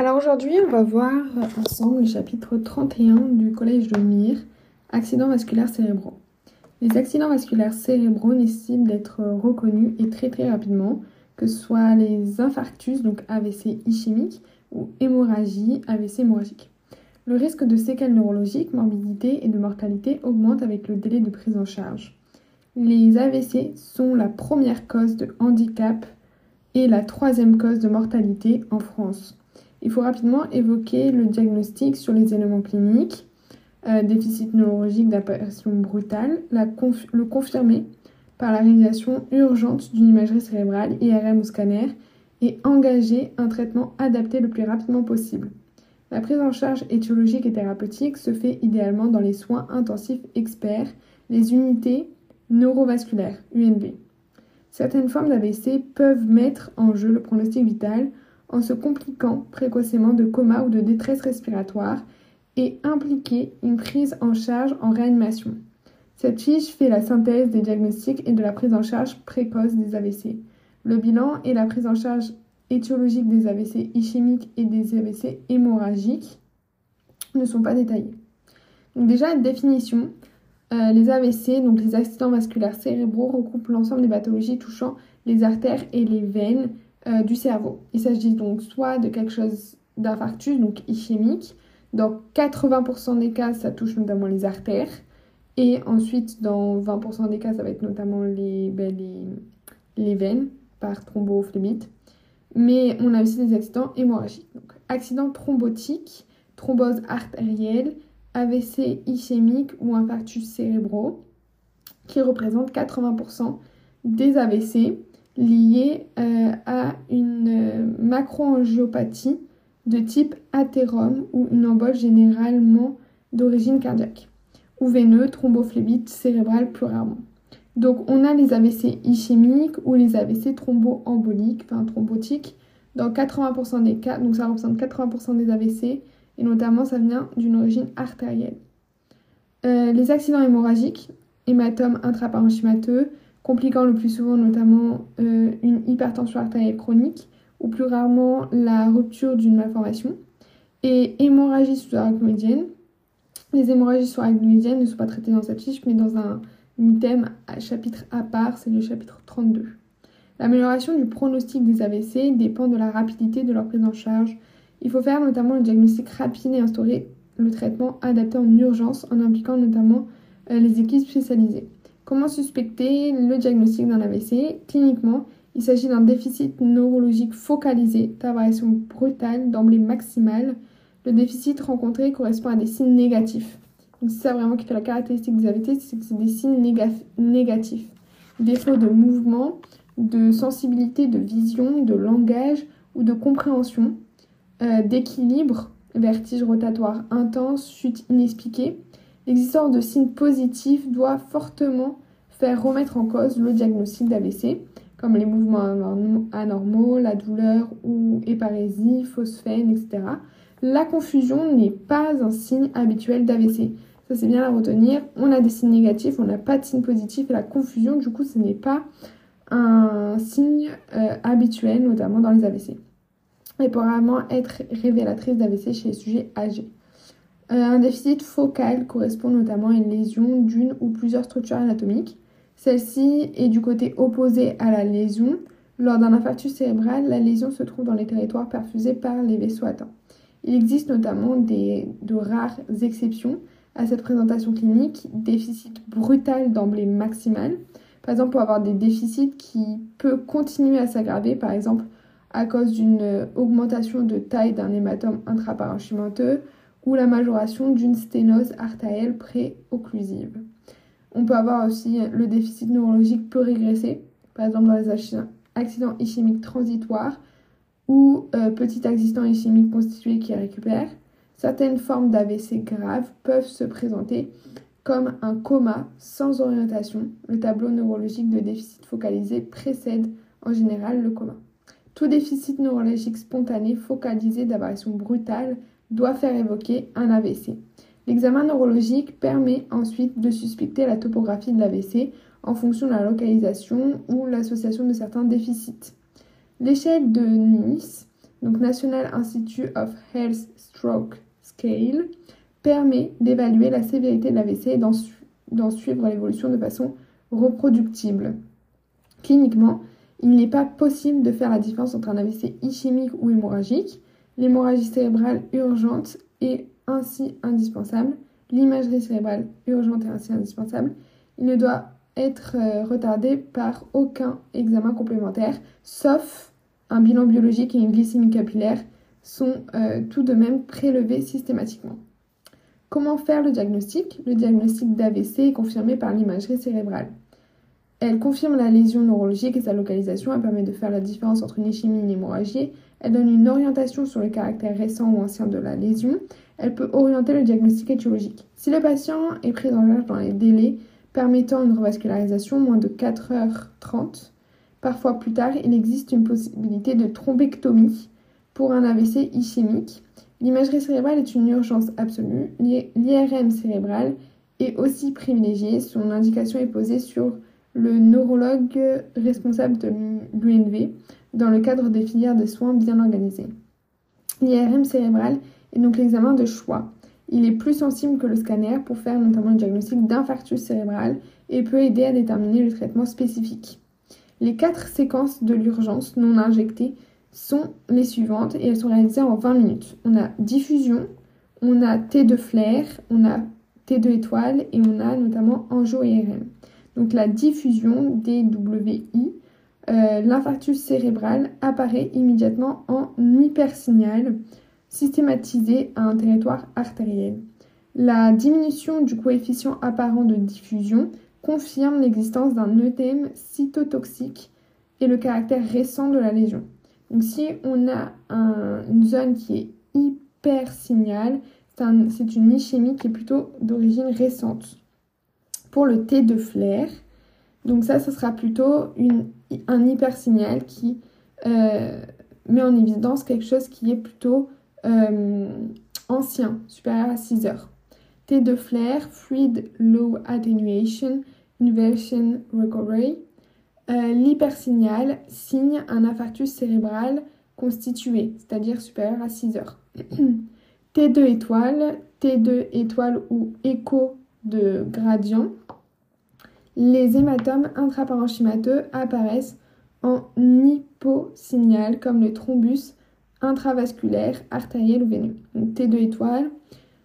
Alors aujourd'hui, on va voir ensemble le chapitre 31 du collège de Mire, accidents vasculaires cérébraux. Les accidents vasculaires cérébraux nécessitent d'être reconnus et traités rapidement, que ce soit les infarctus, donc AVC ischémique, ou hémorragie, AVC hémorragique. Le risque de séquelles neurologiques, morbidité et de mortalité augmente avec le délai de prise en charge. Les AVC sont la première cause de handicap et la troisième cause de mortalité en France. Il faut rapidement évoquer le diagnostic sur les éléments cliniques, euh, déficit neurologique d'apparition brutale, le confirmer par la réalisation urgente d'une imagerie cérébrale, IRM ou scanner, et engager un traitement adapté le plus rapidement possible. La prise en charge étiologique et thérapeutique se fait idéalement dans les soins intensifs experts, les unités neurovasculaires, UNV. Certaines formes d'AVC peuvent mettre en jeu le pronostic vital en se compliquant précocement de coma ou de détresse respiratoire et impliquer une prise en charge en réanimation. Cette fiche fait la synthèse des diagnostics et de la prise en charge précoce des AVC. Le bilan et la prise en charge étiologique des AVC ischémiques et des AVC hémorragiques ne sont pas détaillés. Donc déjà, définition. Euh, les AVC, donc les accidents vasculaires cérébraux, recoupent l'ensemble des pathologies touchant les artères et les veines euh, du cerveau. Il s'agit donc soit de quelque chose d'infarctus, donc ischémique. Dans 80% des cas, ça touche notamment les artères. Et ensuite, dans 20% des cas, ça va être notamment les, ben, les, veines par thrombophlébite. Mais on a aussi des accidents hémorragiques. Donc, accident thrombotique, thrombose artérielle, AVC ischémique ou infarctus cérébraux, qui représentent 80% des AVC liés euh, à une euh, macroangiopathie de type athérome ou une embole généralement d'origine cardiaque, ou veineux, thrombophlébite cérébrale plus rarement. Donc on a les AVC ischémiques ou les AVC thromboemboliques, enfin thrombotiques, dans 80% des cas, donc ça représente 80% des AVC, et notamment ça vient d'une origine artérielle. Euh, les accidents hémorragiques, hématome intraparenchymateux, compliquant le plus souvent notamment euh, une hypertension artérielle chronique, ou plus rarement la rupture d'une malformation, et hémorragie sous-arachnoïdienne. Les hémorragies sous-arachnoïdiennes ne sont pas traitées dans cette fiche, mais dans un item à chapitre à part, c'est le chapitre 32. L'amélioration du pronostic des AVC dépend de la rapidité de leur prise en charge. Il faut faire notamment le diagnostic rapide et instaurer le traitement adapté en urgence en impliquant notamment euh, les équipes spécialisées. Comment suspecter le diagnostic d'un AVC Cliniquement, il s'agit d'un déficit neurologique focalisé, d'apparition brutale, d'emblée maximale. Le déficit rencontré correspond à des signes négatifs. Donc c'est ça vraiment qui fait la caractéristique des AVC, c'est que c'est des signes négatifs. Défaut de mouvement, de sensibilité, de vision, de langage ou de compréhension, euh, d'équilibre, vertige rotatoire intense, chute inexpliquée. L'existence de signes positifs doit fortement faire remettre en cause le diagnostic d'AVC, comme les mouvements anormaux, la douleur ou éparésie, phosphène, etc. La confusion n'est pas un signe habituel d'AVC. Ça, c'est bien à retenir. On a des signes négatifs, on n'a pas de signes positifs et la confusion, du coup, ce n'est pas un signe euh, habituel, notamment dans les AVC. Elle peut vraiment être révélatrice d'AVC chez les sujets âgés. Euh, un déficit focal correspond notamment à une lésion d'une ou plusieurs structures anatomiques. Celle-ci est du côté opposé à la lésion. Lors d'un infarctus cérébral, la lésion se trouve dans les territoires perfusés par les vaisseaux atteints. Il existe notamment de rares exceptions à cette présentation clinique, déficit brutal d'emblée maximal, par exemple, pour avoir des déficits qui peuvent continuer à s'aggraver, par exemple à cause d'une augmentation de taille d'un hématome intraparenchymateux ou la majoration d'une sténose artérielle préocclusive. On peut avoir aussi le déficit neurologique peut régresser, par exemple dans les accidents ischémiques transitoires ou euh, petit accident ischémique constitué qui récupère. Certaines formes d'AVC graves peuvent se présenter comme un coma sans orientation. Le tableau neurologique de déficit focalisé précède en général le coma. Tout déficit neurologique spontané focalisé d'apparition brutale doit faire évoquer un AVC. L'examen neurologique permet ensuite de suspecter la topographie de l'AVC en fonction de la localisation ou l'association de certains déficits. L'échelle de Nice donc National Institute of Health Stroke Scale, permet d'évaluer la sévérité de l'AVC et d'en suivre l'évolution de façon reproductible. Cliniquement, il n'est pas possible de faire la différence entre un AVC ischémique ou hémorragique. L'hémorragie cérébrale urgente est ainsi indispensable. L'imagerie cérébrale urgente est ainsi indispensable. Il ne doit être euh, retardé par aucun examen complémentaire, sauf un bilan biologique et une glycémie capillaire sont euh, tout de même prélevés systématiquement. Comment faire le diagnostic? Le diagnostic d'AVC est confirmé par l'imagerie cérébrale. Elle confirme la lésion neurologique et sa localisation. Elle permet de faire la différence entre une ischémie et une hémorragie. Elle donne une orientation sur le caractère récent ou ancien de la lésion. Elle peut orienter le diagnostic étiologique. Si le patient est pris en charge dans les délais permettant une revascularisation moins de 4h30, parfois plus tard, il existe une possibilité de thrombectomie pour un AVC ischémique. L'imagerie cérébrale est une urgence absolue. L'IRM cérébral est aussi privilégié. Son indication est posée sur le neurologue responsable de l'UNV dans le cadre des filières de soins bien organisées. L'IRM cérébral est donc l'examen de choix. Il est plus sensible que le scanner pour faire notamment le diagnostic d'infarctus cérébral et peut aider à déterminer le traitement spécifique. Les quatre séquences de l'urgence non injectées sont les suivantes et elles sont réalisées en 20 minutes. On a diffusion, on a T2 flair, on a T2 étoile et on a notamment angio-IRM. Donc la diffusion DWI, euh, l'infarctus cérébral apparaît immédiatement en hypersignal systématisé à un territoire artériel. La diminution du coefficient apparent de diffusion confirme l'existence d'un œdème cytotoxique et le caractère récent de la lésion. Donc si on a une zone qui est hypersignale, c'est une ischémie qui est plutôt d'origine récente pour le T de flair. Donc ça, ce sera plutôt une, un hypersignal qui euh, met en évidence quelque chose qui est plutôt euh, ancien, supérieur à 6 heures. T de flair, Fluid Low Attenuation, Inversion Recovery. Euh, l'hypersignal signe un infarctus cérébral constitué, c'est-à-dire supérieur à 6 heures. T2 étoile, T2 étoile ou écho de gradient, les hématomes intraparenchymateux apparaissent en hyposignal comme le thrombus intravasculaire, artériel ou veineux. T2 étoile.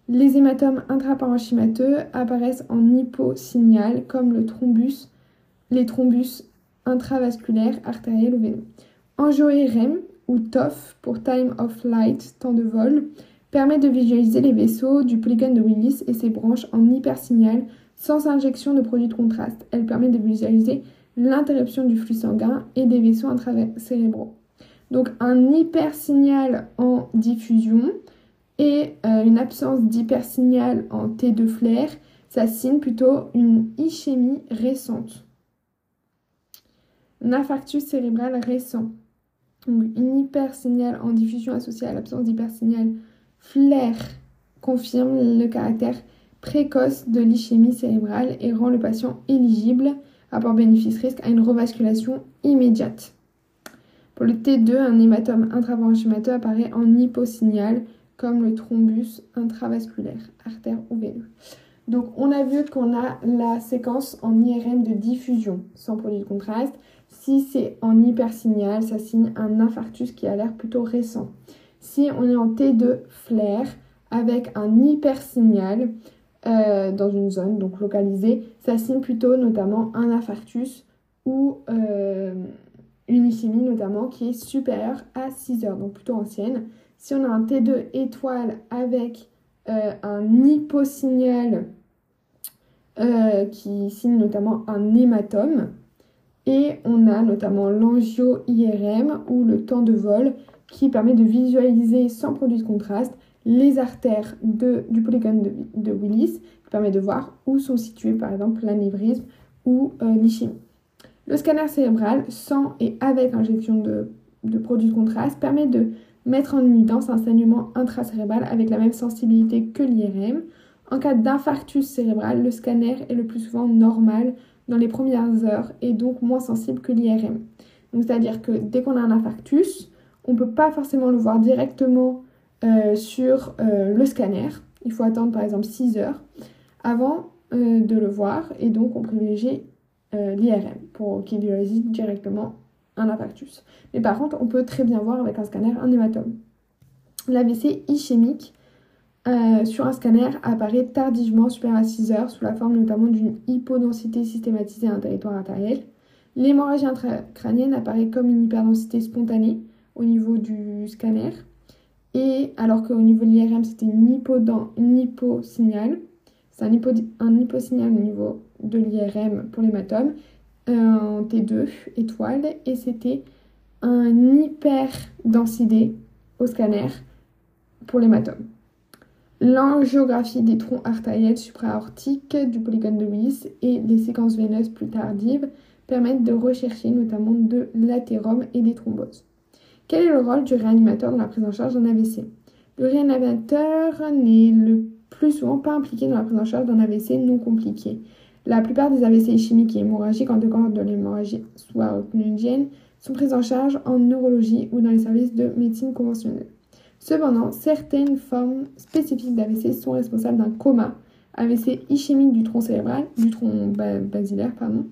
Les hématomes intraparenchymateux apparaissent en hyposignal comme le thrombus, les thrombus intravasculaires, artériels ou veineux. Angio-IRM ou TOF pour Time of Light, temps de vol, permet de visualiser les vaisseaux du polygone de Willis et ses branches en hypersignal sans injection de produits de contraste. Elle permet de visualiser l'interruption du flux sanguin et des vaisseaux intracérébraux. Donc un hypersignal en diffusion et euh, une absence d'hypersignal en T2 flair, ça signe plutôt une ischémie récente. Un infarctus cérébral récent. Donc une hypersignal en diffusion associée à l'absence d'hypersignal flair confirme le caractère précoce de l'ischémie cérébrale et rend le patient éligible, rapport bénéfice-risque, à une revasculation immédiate. Pour le T2, un hématome intraparenchymateux apparaît en hyposignal, comme le thrombus intravasculaire, artère ou veineux. Donc on a vu qu'on a la séquence en IRM de diffusion sans produit de contraste. Si c'est en hypersignal, ça signe un infarctus qui a l'air plutôt récent. Si on est en T2 flair avec un hypersignal euh, dans une zone donc localisée, ça signe plutôt notamment un infarctus ou euh, une ischémie notamment qui est supérieure à 6 heures, donc plutôt ancienne. Si on a un T2 étoile avec euh, un hyposignal qui signe notamment un hématome, et on a notamment l'angio-IRM ou le temps de vol qui permet de visualiser sans produit de contraste les artères du polygone de, Willis, qui permet de voir où sont situés par exemple l'anévrisme ou euh, l'ischémie. Le scanner cérébral sans et avec injection de, de produits de contraste permet de mettre en évidence un saignement intracérébral avec la même sensibilité que l'IRM. En cas d'infarctus cérébral, le scanner est le plus souvent normal dans les premières heures et donc moins sensible que l'IRM. C'est-à-dire que dès qu'on a un infarctus, on ne peut pas forcément le voir directement sur le scanner. Il faut attendre par exemple 6 heures avant de le voir et donc on privilégie l'IRM pour qu'il réside directement un infarctus. Mais par contre, on peut très bien voir avec un scanner un hématome. L'AVC ischémique euh, sur un scanner apparaît tardivement supérieur à 6 heures sous la forme notamment d'une hypodensité systématisée à un territoire artériel. L'hémorragie intracrânienne apparaît comme une hyperdensité spontanée au niveau du scanner. Et alors qu'au niveau de l'IRM, c'était. C'est un, hypo, hyposignal au niveau de l'IRM pour l'hématome en T2 étoile et c'était un hyper-densité au scanner pour l'hématome. L'angiographie des troncs artériels supraaortiques du polygone de Willis et les séquences veineuses plus tardives permettent de rechercher notamment de l'athérome et des thromboses. Quel est le rôle du réanimateur dans la prise en charge d'un AVC Le réanimateur n'est le plus souvent pas impliqué dans la prise en charge d'un AVC non compliqué. La plupart des AVC ischémiques et hémorragiques en dehors de l'hémorragie sous-arachnoïdienne sont prises en charge en neurologie ou dans les services de médecine conventionnelle. Cependant, certaines formes spécifiques d'AVC sont responsables d'un coma, AVC ischémique du tronc cérébral, du tronc basilaire, pardon,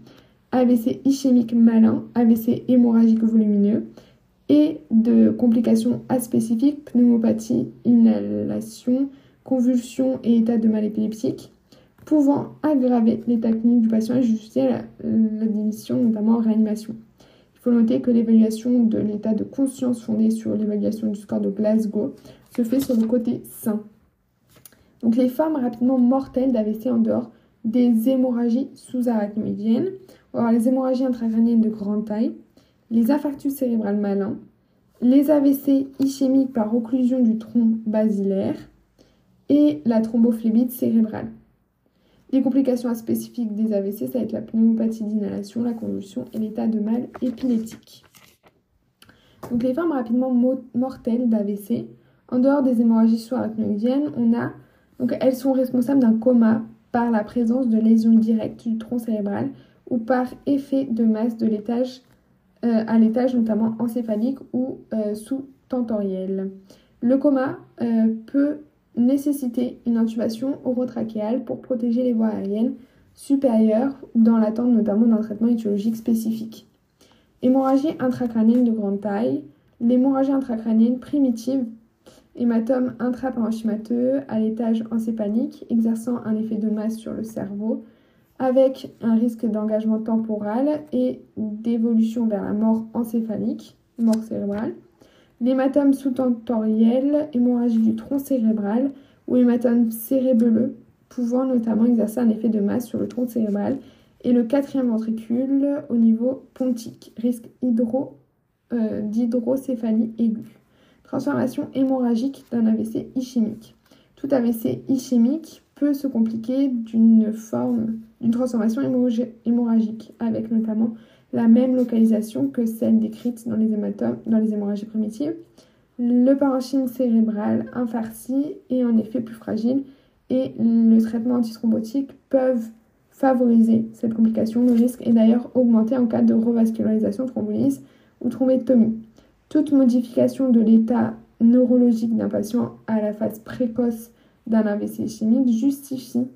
AVC ischémique malin, AVC hémorragique volumineux, et de complications aspécifiques, pneumopathie, inhalation, convulsions et état de mal épileptique, pouvant aggraver l'état clinique du patient et justifier l'admission notamment en réanimation. Il faut noter que l'évaluation de l'état de conscience fondée sur l'évaluation du score de Glasgow se fait sur le côté sain. Donc les formes rapidement mortelles d'AVC en dehors des hémorragies sous-arachnoïdiennes, ou alors les hémorragies intracrâniennes de grande taille, les infarctus cérébrales malins, les AVC ischémiques par occlusion du tronc basilaire et la thrombophlébite cérébrale. Les complications spécifiques des AVC, ça va être la pneumopathie d'inhalation, la convulsion et l'état de mal épileptique. Donc les formes rapidement mortelles d'AVC, en dehors des hémorragies sous-arachnoïdiennes, on a elles sont responsables d'un coma par la présence de lésions directes du tronc cérébral ou par effet de masse de l'étage à l'étage notamment encéphalique ou euh, sous-tentoriel. Le coma euh, peut nécessiter une intubation orotrachéale pour protéger les voies aériennes supérieures dans l'attente notamment d'un traitement étiologique spécifique. Hémorragie intracrânienne de grande taille, l'hémorragie intracrânienne primitive, hématome intraparenchymateux à l'étage encéphalique exerçant un effet de masse sur le cerveau avec un risque d'engagement temporal et d'évolution vers la mort encéphalique, mort cérébrale l'hématome sous-tentoriel, hémorragie du tronc cérébral ou hématome cérébelleux, pouvant notamment exercer un effet de masse sur le tronc cérébral, et le quatrième ventricule au niveau pontique, risque euh, d'hydrocéphalie aiguë. Transformation hémorragique d'un AVC ischémique. Tout AVC ischémique peut se compliquer d'une forme, d'une transformation hémorragique, avec notamment la même localisation que celle décrite dans les hématomes, dans les hémorragies primitives. Le parenchyme cérébral infarci est en effet plus fragile et le traitement antithrombotique peuvent favoriser cette complication. Le risque est d'ailleurs augmenté en cas de revascularisation, thrombolyse ou thrombectomie. Toute modification de l'état neurologique d'un patient à la phase précoce d'un AVC chimique justifie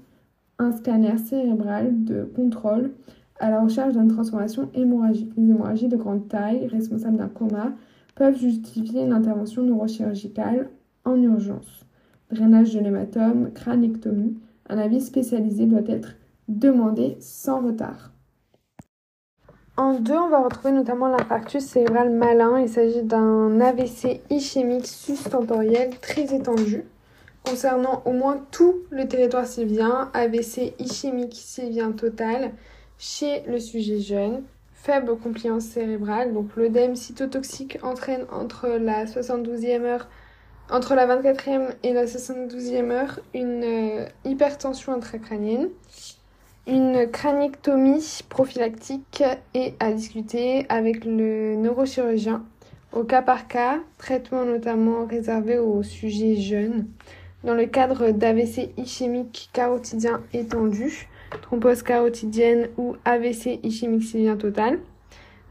un scanner cérébral de contrôle à la recherche d'une transformation hémorragique. Les hémorragies de grande taille, responsables d'un coma, peuvent justifier une intervention neurochirurgicale en urgence. Drainage de l'hématome, crânectomie, un avis spécialisé doit être demandé sans retard. En deux, on va retrouver notamment l'infarctus cérébral malin. Il s'agit d'un AVC ischémique sustentoriel très étendu concernant au moins tout le territoire sylvien, AVC ischémique sylvien total, chez le sujet jeune, faible compliance cérébrale, donc l'œdème cytotoxique entraîne entre la 72e heure, entre la 24e et la 72e heure une euh, hypertension intracrânienne. Une craniectomie prophylactique est à discuter avec le neurochirurgien au cas par cas, traitement notamment réservé aux sujets jeunes. Dans le cadre d'AVC ischémique carotidien étendu, thrombose carotidienne ou AVC ischémique cellulaire total.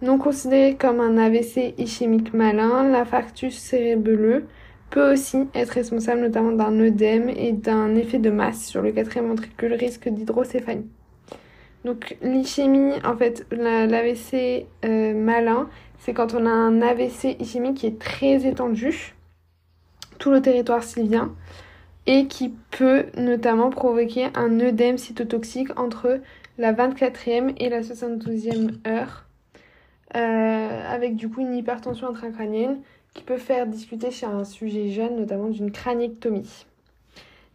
Non considéré comme un AVC ischémique malin, l'infarctus cérébelleux peut aussi être responsable notamment d'un œdème et d'un effet de masse sur le quatrième ventricule, risque d'hydrocéphalie. Donc l'ischémie, en fait, l'AVC euh, malin, c'est quand on a un AVC ischémique qui est très étendu, tout le territoire sylvien, et qui peut notamment provoquer un œdème cytotoxique entre la 24e et la 72e heure, euh, avec du coup une hypertension intracrânienne qui peut faire discuter chez un sujet jeune, notamment d'une craniectomie.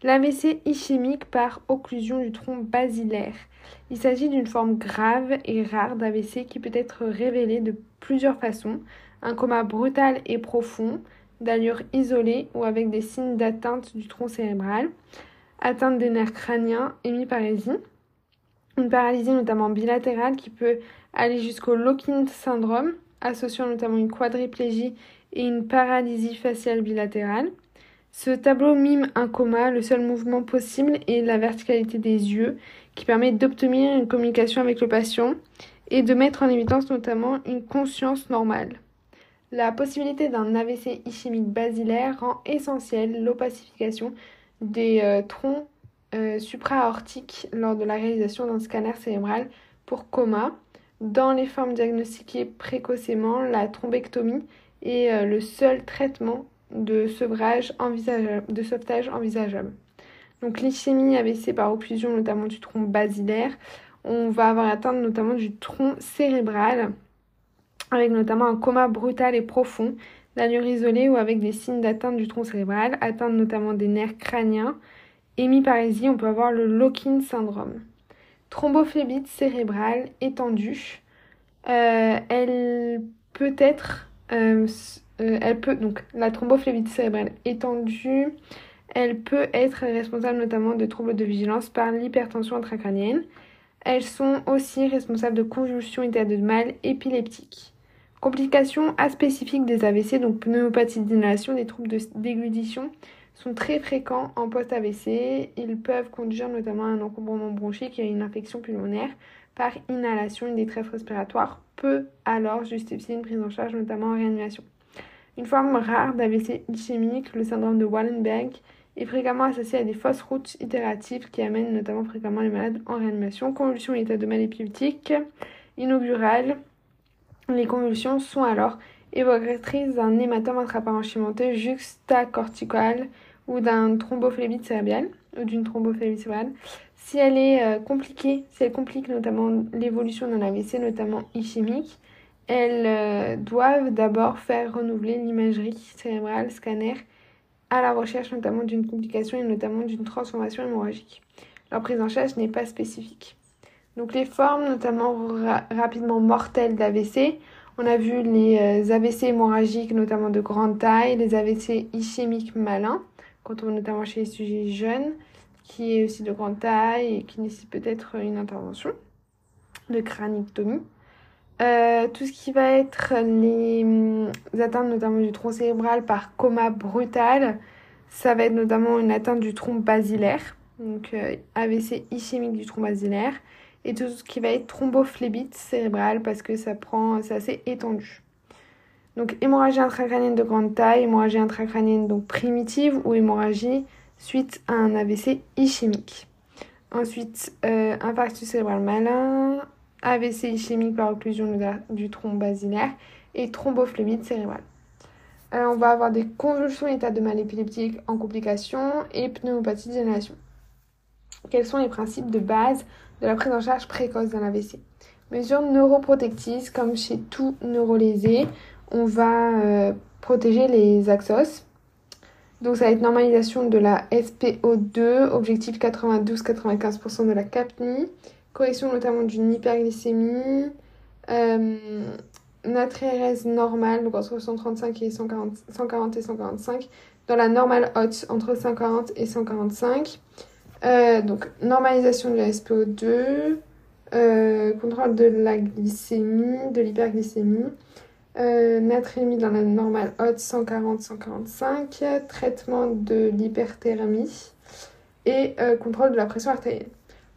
L'AVC ischémique par occlusion du tronc basilaire. Il s'agit d'une forme grave et rare d'AVC qui peut être révélée de plusieurs façons. Un coma brutal et profond, d'allure isolée ou avec des signes d'atteinte du tronc cérébral, atteinte des nerfs crâniens, hémiparésie, une paralysie notamment bilatérale qui peut aller jusqu'au Lockint syndrome, associant notamment une quadriplégie et une paralysie faciale bilatérale. Ce tableau mime un coma, le seul mouvement possible est la verticalité des yeux, qui permet d'obtenir une communication avec le patient et de mettre en évidence notamment une conscience normale. La possibilité d'un AVC ischémique basilaire rend essentielle l'opacification des euh, troncs euh, supra-aortiques lors de la réalisation d'un scanner cérébral pour coma. Dans les formes diagnostiquées précocement, la thrombectomie est euh, le seul traitement de de sauvetage envisageable. Donc l'ischémie AVC par occlusion notamment du tronc basilaire, on va avoir atteinte notamment du tronc cérébral avec notamment un coma brutal et profond, d'allure isolée ou avec des signes d'atteinte du tronc cérébral, atteinte notamment des nerfs crâniens. Hémiparésie, on peut avoir le Lockин syndrome. Thrombophlébite cérébrale étendue, euh, elle peut être euh, euh, elle peut, donc, la thrombophlébite cérébrale étendue, elle peut être responsable notamment de troubles de vigilance par l'hypertension intracrânienne. Elles sont aussi responsables de convulsions et de mal épileptiques. Complications aspécifiques des AVC, donc pneumopathie d'inhalation, des troubles de déglutition, sont très fréquents en post-AVC. Ils peuvent conduire notamment à un encombrement bronchique et à une infection pulmonaire par inhalation. Une détresse respiratoire peut alors justifier une prise en charge, notamment en réanimation. Une forme rare d'AVC ischémique, le syndrome de Wallenberg, est fréquemment associé à des fausses routes itératives qui amènent notamment fréquemment les malades en réanimation. Convulsions et état de mal épileptique inaugurale. Les convulsions sont alors évocatrices d'un hématome intraparenchymenté juxtacortical ou d'un thrombophlébite cérébrale ou d'une thrombophlébite cérébrale. Si elle est euh, compliquée, si elle complique notamment l'évolution d'un AVC, notamment ischémique, elles euh, doivent d'abord faire renouveler l'imagerie cérébrale scanner à la recherche notamment d'une complication et notamment d'une transformation hémorragique. Leur prise en charge n'est pas spécifique. Donc les formes notamment rapidement mortelles d'AVC, on a vu les euh, AVC hémorragiques notamment de grande taille, les AVC ischémiques malins, quand on notamment chez les sujets jeunes, qui est aussi de grande taille et qui nécessite peut-être une intervention de cranictomie. Euh, tout ce qui va être les, hum, atteintes notamment du tronc cérébral par coma brutal, ça va être notamment une atteinte du tronc basilaire, donc euh, AVC ischémique du tronc basilaire, et tout ce qui va être thrombophlébite cérébrale parce que ça prend, c'est assez étendu. Donc hémorragie intracrânienne de grande taille, hémorragie intracrânienne donc primitive ou hémorragie suite à un AVC ischémique. Ensuite, euh, infarctus cérébral malin, AVC ischémique par occlusion du tronc basilaire et thrombophlébite cérébrale. Euh, on va avoir des convulsions, état de mal épileptique en complication et pneumopathie d'inhalation. Quels sont les principes de base de la prise en charge précoce d'un AVC Mesures neuroprotectrices, comme chez tout neurolésé, on va euh, protéger les axos. Donc ça va être normalisation de la SPO2, objectif 92-95% de la CAPNI, correction notamment d'une hyperglycémie, euh, normale, donc entre 135 et 140, 140 et 145, dans la normale haute entre 140 et 145. Euh, donc normalisation de la SPO2, euh, contrôle de la glycémie, de l'hyperglycémie, euh, natrémie dans la normale haute 140-145, traitement de l'hyperthermie et contrôle de la pression artérielle.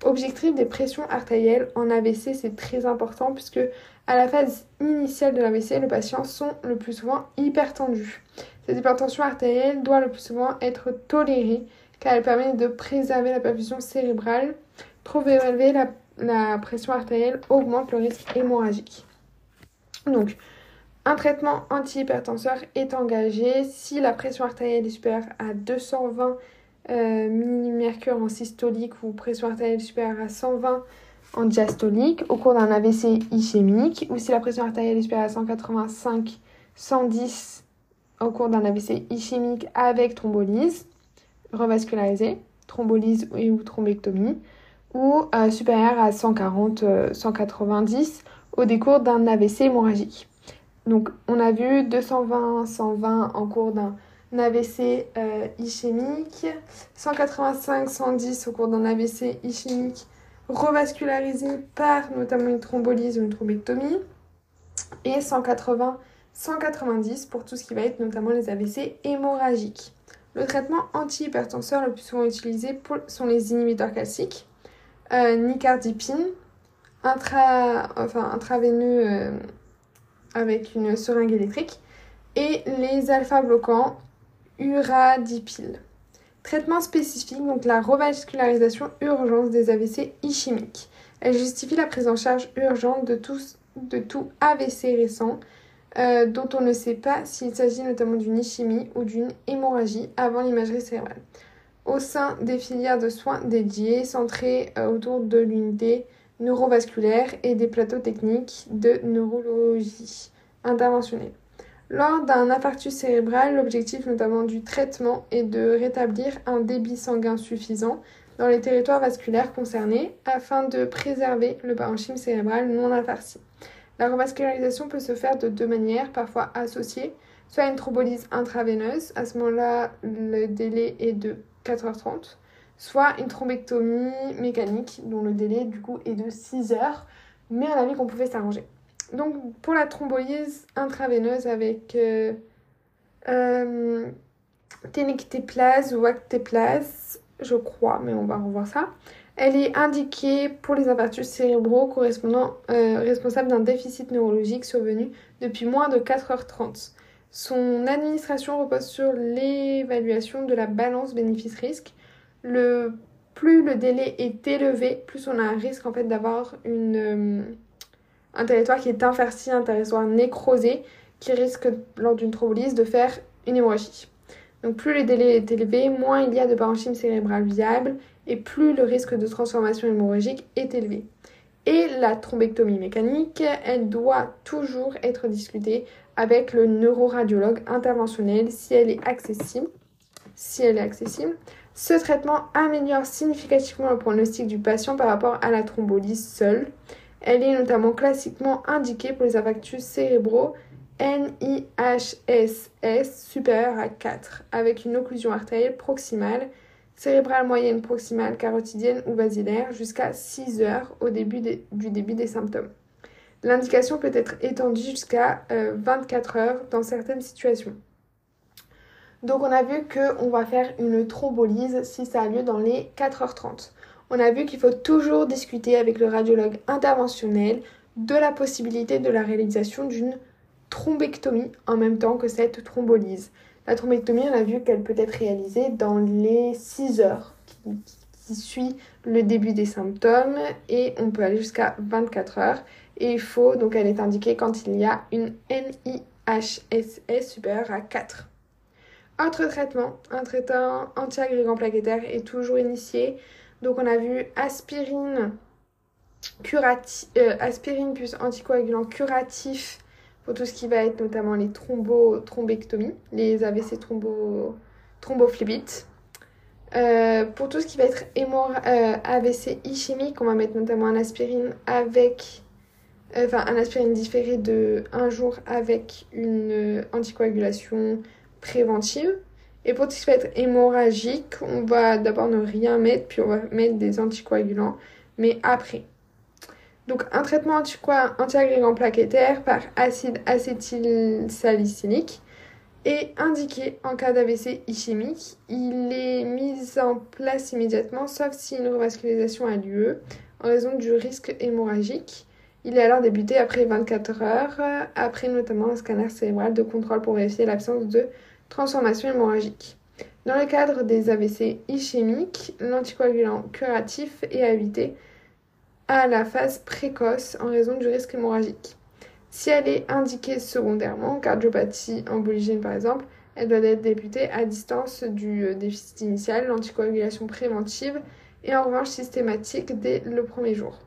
Objectif des pressions artérielles en AVC, c'est très important puisque À la phase initiale de l'AVC, les patients sont le plus souvent hypertendus. Cette hypertension artérielle doit le plus souvent être tolérée car elle permet de préserver la perfusion cérébrale. Trop élevée, la, la pression artérielle augmente le risque hémorragique. Donc, un traitement antihypertenseur est engagé si la pression artérielle est supérieure à 220 euh, mmHg en systolique ou pression artérielle supérieure à 120 en diastolique au cours d'un AVC ischémique ou si la pression artérielle est supérieure à 185 110 au cours d'un AVC ischémique avec thrombolyse revascularisée, thrombolyse ou thrombectomie ou euh, supérieure à 140 190 euh, au décours d'un AVC hémorragique. Donc on a vu 220 120 en cours d'un AVC euh, ischémique, 185 110 au cours d'un AVC ischémique revascularisé par notamment une thrombolyse ou une thrombectomie et 180 190 pour tout ce qui va être notamment les AVC hémorragiques. Le traitement antihypertenseur le plus souvent utilisé sont les inhibiteurs calciques, euh, nicardipine, intraveineux euh, avec une seringue électrique, et les alpha-bloquants uradipil. Traitement spécifique, donc la revascularisation urgence des AVC ischémiques. Elle justifie la prise en charge urgente de tout AVC récent euh, dont on ne sait pas s'il s'agit notamment d'une ischémie ou d'une hémorragie avant l'imagerie cérébrale. Au sein des filières de soins dédiés, centrées euh, autour de l'unité neurovasculaire et des plateaux techniques de neurologie interventionnelle. Lors d'un infarctus cérébral, l'objectif notamment du traitement est de rétablir un débit sanguin suffisant dans les territoires vasculaires concernés afin de préserver le parenchyme cérébral non infarci. La revascularisation peut se faire de deux manières, parfois associée, soit une thrombolyse intraveineuse, à ce moment-là le délai est de 4h30, soit une thrombectomie mécanique dont le délai du coup est de 6 heures, mais on a vu qu'on pouvait s'arranger. Donc pour la thrombolyse intraveineuse avec euh, euh, ou actéplase, je crois, mais on va revoir ça. Elle est indiquée pour les infarctus cérébraux correspondant euh, responsables d'un déficit neurologique survenu depuis moins de 4h30. Son administration repose sur l'évaluation de la balance bénéfice-risque. Plus le délai est élevé, plus on a un risque en fait d'avoir une euh, un territoire qui est infarci, un territoire nécrosé, qui risque, lors d'une thrombolyse, de faire une hémorragie. Donc plus le délai est élevé, moins il y a de parenchyme cérébral viable et plus le risque de transformation hémorragique est élevé. Et la thrombectomie mécanique, elle doit toujours être discutée avec le neuroradiologue interventionnel si elle est accessible. Ce traitement améliore significativement le pronostic du patient par rapport à la thrombolyse seule. Elle est notamment classiquement indiquée pour les infarctus cérébraux NIHSS supérieur à 4, avec une occlusion artérielle proximale, cérébrale moyenne proximale, carotidienne ou basilaire jusqu'à 6 heures au début du début des symptômes. L'indication peut être étendue jusqu'à 24 euh, heures dans certaines situations. Donc on a vu qu'on va faire une thrombolyse si ça a lieu dans les 4h30 on a vu qu'il faut toujours discuter avec le radiologue interventionnel de la possibilité de la réalisation d'une thrombectomie en même temps que cette thrombolyse. La thrombectomie, on a vu qu'elle peut être réalisée dans les 6 heures qui, suivent le début des symptômes et on peut aller jusqu'à 24 heures. Et il faut, donc elle est indiquée quand il y a une NIHSS supérieure à 4. Autre traitement, un traitement anti-agrégant plaquettaire est toujours initié donc on a vu aspirine, euh, aspirine plus anticoagulant curatif pour tout ce qui va être notamment les thrombectomies, les AVC thrombo. Euh, pour tout ce qui va être euh, AVC ischémique, on va mettre notamment un aspirine avec, enfin un aspirine différé de un jour avec une anticoagulation préventive. Et pour tout ce qui va être hémorragique, on va d'abord ne rien mettre, puis on va mettre des anticoagulants, mais après. Donc un traitement anti-agrégant plaquettaire par acide acétylsalicylique est indiqué en cas d'AVC ischémique. Il est mis en place immédiatement, sauf si une revascularisation a lieu en raison du risque hémorragique. Il est alors débuté après 24 heures, après notamment un scanner cérébral de contrôle pour vérifier l'absence de transformation hémorragique. Dans le cadre des AVC ischémiques, l'anticoagulant curatif est à éviter à la phase précoce en raison du risque hémorragique. Si elle est indiquée secondairement, cardiopathie emboligène par exemple, elle doit être débutée à distance du euh, déficit initial, l'anticoagulation préventive et en revanche systématique dès le premier jour.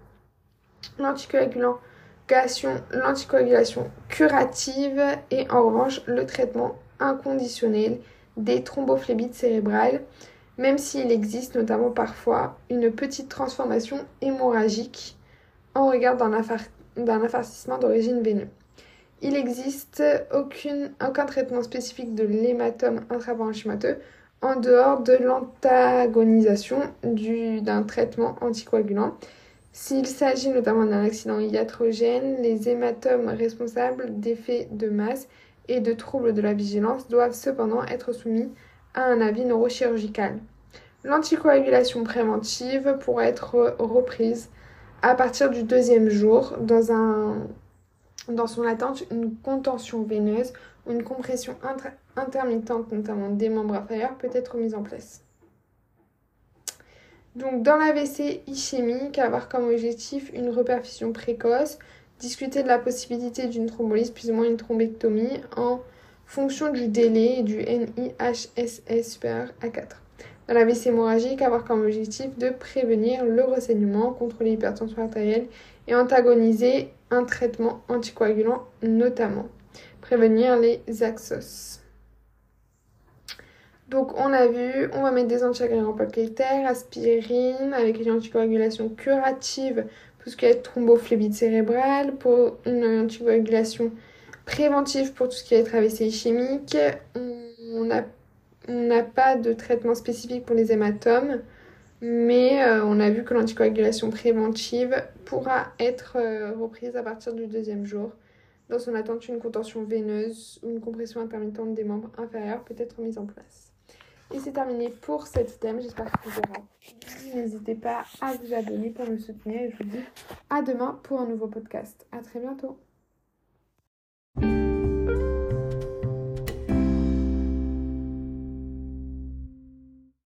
L'anticoagulation, curative et en revanche le traitement inconditionnel des thrombophlébite cérébrales, même s'il existe notamment parfois une petite transformation hémorragique en regard d'un affarcissement d'origine veineuse. Il n'existe aucun traitement spécifique de l'hématome intraparenchymateux en dehors de l'antagonisation d'un traitement anticoagulant. S'il s'agit notamment d'un accident iatrogène, les hématomes responsables d'effets de masse et de troubles de la vigilance doivent cependant être soumis à un avis neurochirurgical. L'anticoagulation préventive pourrait être reprise à partir du deuxième jour dans son attente une contention veineuse ou une compression intermittente notamment des membres inférieurs peut être mise en place. Donc dans l'AVC ischémique, avoir comme objectif une reperfusion précoce, discuter de la possibilité d'une thrombolyse plus ou moins une thrombectomie en fonction du délai du NIHSS supérieur à 4. Dans la VC hémorragique, avoir comme objectif de prévenir le renseignement, contrôler l'hypertension artérielle et antagoniser un traitement anticoagulant notamment. Prévenir les axos. Donc on a vu, on va mettre des antiagrégants polyclitaires, aspirine avec une anticoagulation curative tout ce qui est thrombophlébite cérébrale, pour une anticoagulation préventive pour tout ce qui est AVC ischémique. On n'a pas de traitement spécifique pour les hématomes, mais euh, on a vu que l'anticoagulation préventive pourra être euh, reprise à partir du deuxième jour. Dans son attente, une contention veineuse ou une compression intermittente des membres inférieurs peut être mise en place. Et c'est terminé pour cette thème. J'espère que vous aura N'hésitez pas à vous abonner pour me soutenir. Et je vous dis à demain pour un nouveau podcast. À très bientôt. thank you